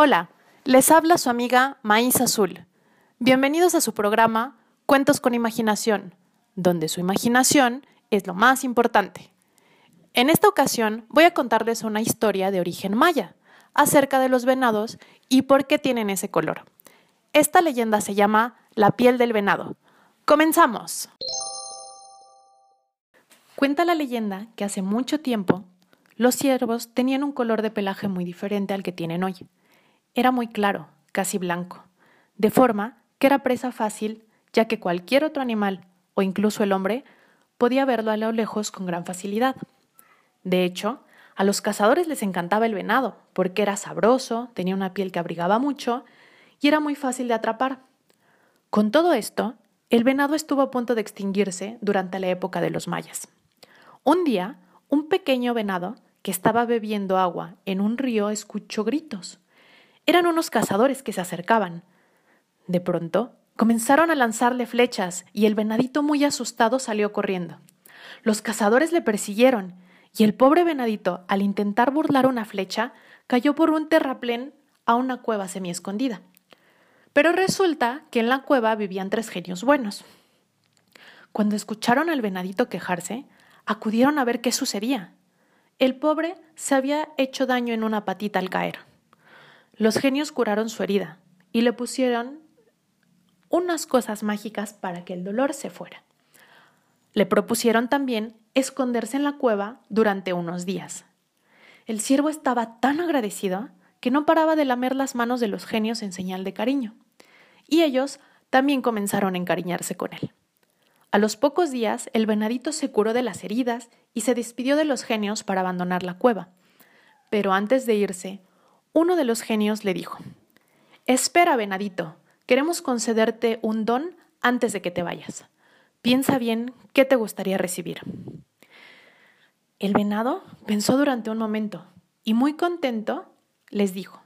Hola, les habla su amiga Maíz Azul. Bienvenidos a su programa Cuentos con Imaginación, donde su imaginación es lo más importante. En esta ocasión voy a contarles una historia de origen maya acerca de los venados y por qué tienen ese color. Esta leyenda se llama La piel del venado. ¡Comenzamos! Cuenta la leyenda que hace mucho tiempo los ciervos tenían un color de pelaje muy diferente al que tienen hoy. Era muy claro, casi blanco, de forma que era presa fácil, ya que cualquier otro animal, o incluso el hombre, podía verlo a lo lejos con gran facilidad. De hecho, a los cazadores les encantaba el venado, porque era sabroso, tenía una piel que abrigaba mucho y era muy fácil de atrapar. Con todo esto, el venado estuvo a punto de extinguirse durante la época de los mayas. Un día, un pequeño venado que estaba bebiendo agua en un río escuchó gritos. Eran unos cazadores que se acercaban. De pronto, comenzaron a lanzarle flechas y el venadito muy asustado salió corriendo. Los cazadores le persiguieron y el pobre venadito, al intentar burlar una flecha, cayó por un terraplén a una cueva semiescondida. Pero resulta que en la cueva vivían tres genios buenos. Cuando escucharon al venadito quejarse, acudieron a ver qué sucedía. El pobre se había hecho daño en una patita al caer. Los genios curaron su herida y le pusieron unas cosas mágicas para que el dolor se fuera. Le propusieron también esconderse en la cueva durante unos días. El siervo estaba tan agradecido que no paraba de lamer las manos de los genios en señal de cariño, y ellos también comenzaron a encariñarse con él. A los pocos días, el venadito se curó de las heridas y se despidió de los genios para abandonar la cueva. Pero antes de irse, uno de los genios le dijo, Espera, venadito, queremos concederte un don antes de que te vayas. Piensa bien qué te gustaría recibir. El venado pensó durante un momento y muy contento les dijo,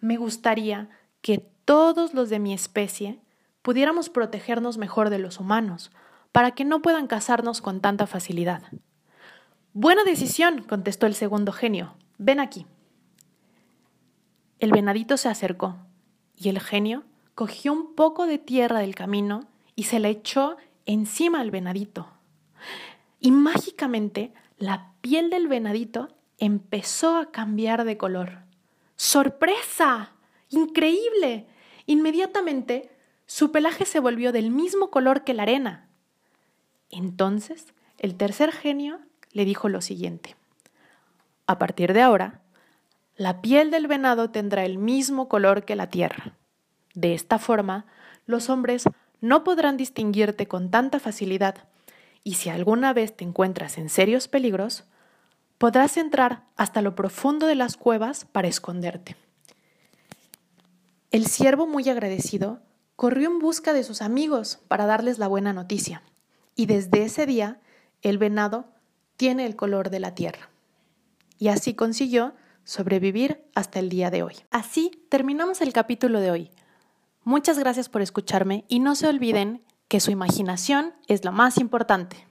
me gustaría que todos los de mi especie pudiéramos protegernos mejor de los humanos, para que no puedan cazarnos con tanta facilidad. Buena decisión, contestó el segundo genio. Ven aquí. El venadito se acercó, y el genio cogió un poco de tierra del camino y se la echó encima al venadito. Y mágicamente la piel del venadito empezó a cambiar de color. ¡Sorpresa! ¡Increíble! Inmediatamente su pelaje se volvió del mismo color que la arena. Entonces el tercer genio le dijo lo siguiente. A partir de ahora, la piel del venado tendrá el mismo color que la tierra. De esta forma, los hombres no podrán distinguirte con tanta facilidad y si alguna vez te encuentras en serios peligros, podrás entrar hasta lo profundo de las cuevas para esconderte. El siervo, muy agradecido, corrió en busca de sus amigos para darles la buena noticia, y desde ese día el venado tiene el color de la tierra. Y así consiguió sobrevivir hasta el día de hoy. Así terminamos el capítulo de hoy. Muchas gracias por escucharme y no se olviden que su imaginación es lo más importante.